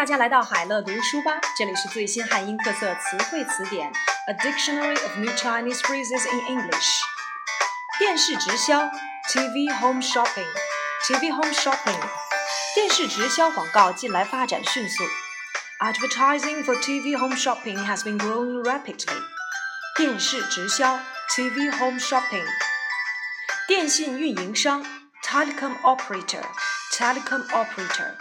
大家来到海乐读书吧，这里是最新汉英特色词汇词典，A Dictionary of New Chinese Phrases in English。电视直销，TV home shopping，TV home shopping。电视直销广告近来发展迅速，Advertising for TV home shopping has been growing rapidly。电视直销，TV home shopping。电信运营商，Telecom operator，Telecom operator。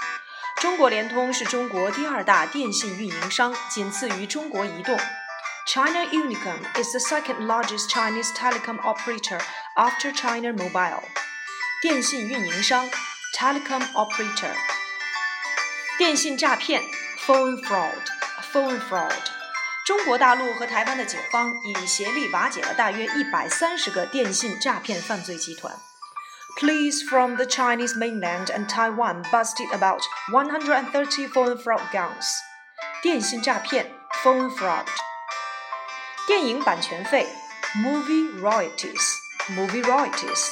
中国联通是中国第二大电信运营商，仅次于中国移动。China Unicom is the second largest Chinese telecom operator after China Mobile。电信运营商，telecom operator。电信诈骗，phone fraud，phone fraud。中国大陆和台湾的警方已协力瓦解了大约一百三十个电信诈骗犯罪集团。Police from the Chinese mainland and Taiwan busted about 130 phone fraud gangs. 电信诈骗 phone fraud. 电影版权费 movie royalties movie royalties.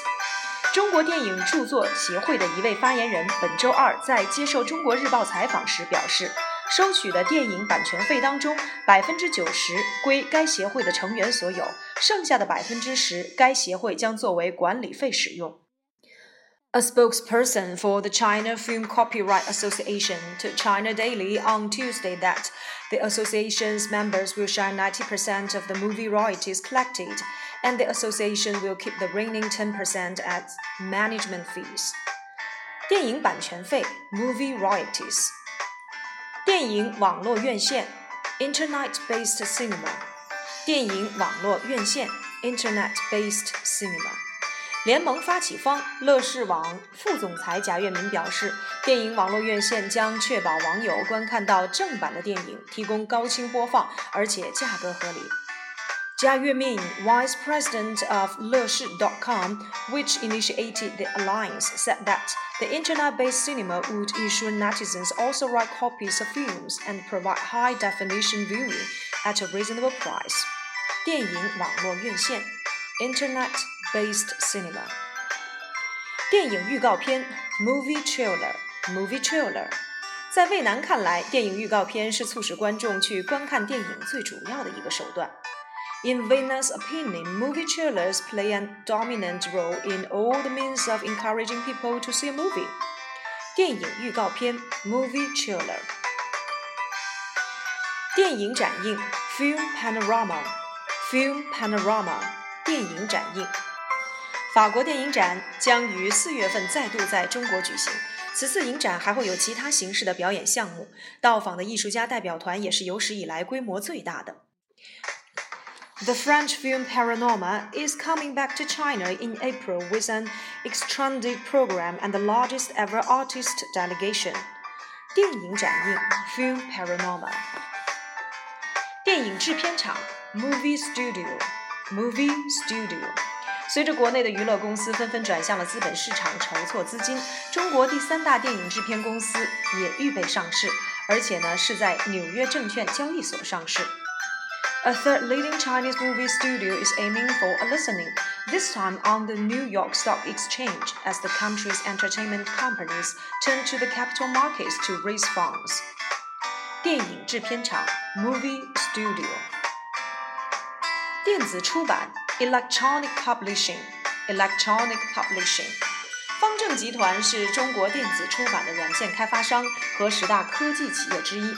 中国电影著作协会的一位发言人本周二在接受中国日报采访时表示，收取的电影版权费当中，百分之九十归该协会的成员所有，剩下的百分之十该协会将作为管理费使用。A spokesperson for the China Film Copyright Association told China Daily on Tuesday that the association's members will share 90% of the movie royalties collected, and the association will keep the remaining 10% as management fees. 电影版权费 （movie royalties）。电影网络院线 （internet-based cinema）。电影网络院线 （internet-based cinema）。 联盟发起方乐视网副总裁贾跃民表示，电影网络院线将确保网友观看到正版的电影，提供高清播放，而且价格合理。贾跃民，Vice President of 乐视 .com, which initiated the alliance, said that the internet-based cinema would ensure netizens also write copies of films and provide high-definition viewing at a reasonable price. 电影网络院线，Internet。 based cinema, cinema。电影预告片 movie trailer movie trailer，在魏楠看来，电影预告片是促使观众去观看电影最主要的一个手段。In Wei Nan's opinion, movie trailers play a dominant role in all the means of encouraging people to see a movie. 电影预告片 （movie trailer）、电影展映 （film panorama, film panorama. panorama、电影展映。法国电影展将于四月份再度在中国举行。此次影展还会有其他形式的表演项目，到访的艺术家代表团也是有史以来规模最大的。The French film Panorama is coming back to China in April with an extended program and the largest ever artist delegation. 电影展映 Film Panorama。电影制片厂 Movie Studio，Movie Studio。随着国内的娱乐公司纷纷转向了资本市场筹措资金，中国第三大电影制片公司也预备上市，而且呢是在纽约证券交易所上市。A third leading Chinese movie studio is aiming for a listening, this time on the New York Stock Exchange, as the country's entertainment companies turn to the capital markets to raise funds. 电影制片厂 Movie Studio，电子出版 Electronic Publishing, Electronic Publishing。方正集团是中国电子出版的软件开发商和十大科技企业之一。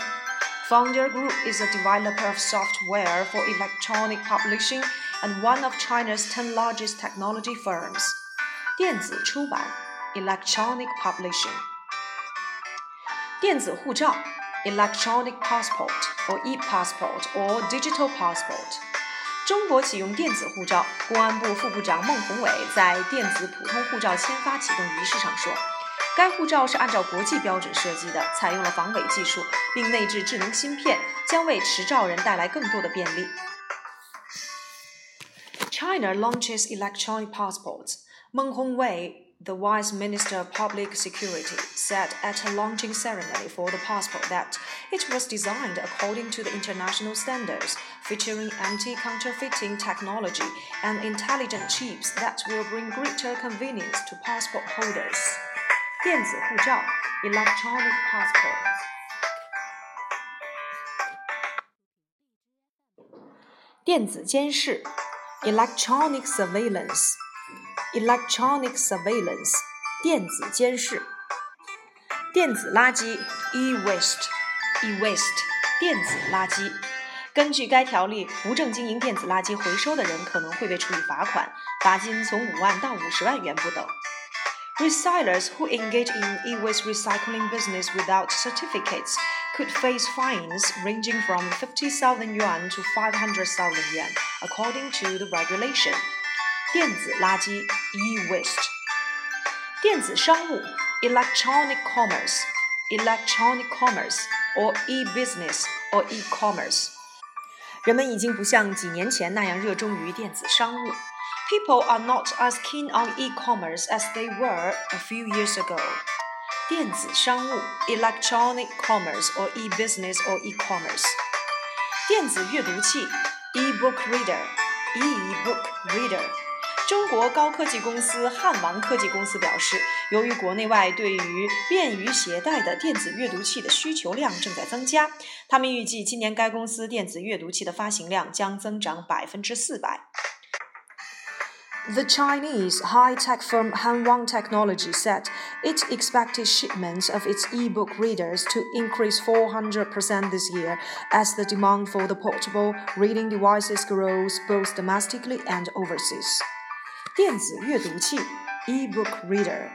Founder Group is a developer of software for electronic publishing and one of China's ten largest technology firms. 电子出版 Electronic Publishing。电子护照 Electronic Passport or e-passport or digital passport。 中国启用电子护照，公安部副部长孟宏伟在电子普通护照签发启动仪式上说：“该护照是按照国际标准设计的，采用了防伪技术，并内置智能芯片，将为持照人带来更多的便利。” China launches electronic passports. 孟宏伟 the Vice Minister of Public Security said at a launching ceremony for the passport that it was designed according to the international standards, featuring anti counterfeiting technology and intelligent chips that will bring greater convenience to passport holders. 电子护照 （electronic passports）。电子监视 （electronic surveillance）。surveillance，electronic surveillance，电子监视。电子垃圾，e-waste，e-waste，电子垃圾。根据该条例，无证经营电子垃圾回收的人可能会被处以罚款，罚金从五万到五十万元不等。Recyclers who engage in e-waste recycling business without certificates could face fines ranging from 50,000 yuan to 500,000 yuan, according to the regulation. 电子垃圾 e-waste. 电子商务 electronic commerce, electronic commerce or e-business or e-commerce. 人们已经不像几年前那样热衷于电子商务。people are not as keen on e-commerce as they were a few years ago. 电子商务 electronic commerce or e-business or e-commerce. 电子阅读器 e-book reader e-book reader. 中国高科技公司汉王科技公司表示，由于国内外对于便于携带的电子阅读器的需求量正在增加，他们预计今年该公司电子阅读器的发行量将增长百分之四百。The Chinese high-tech firm Hanwang Technology said it expected shipments of its e-book readers to increase 400% this year as the demand for the portable reading devices grows both domestically and overseas. 电子阅读器 e-book reader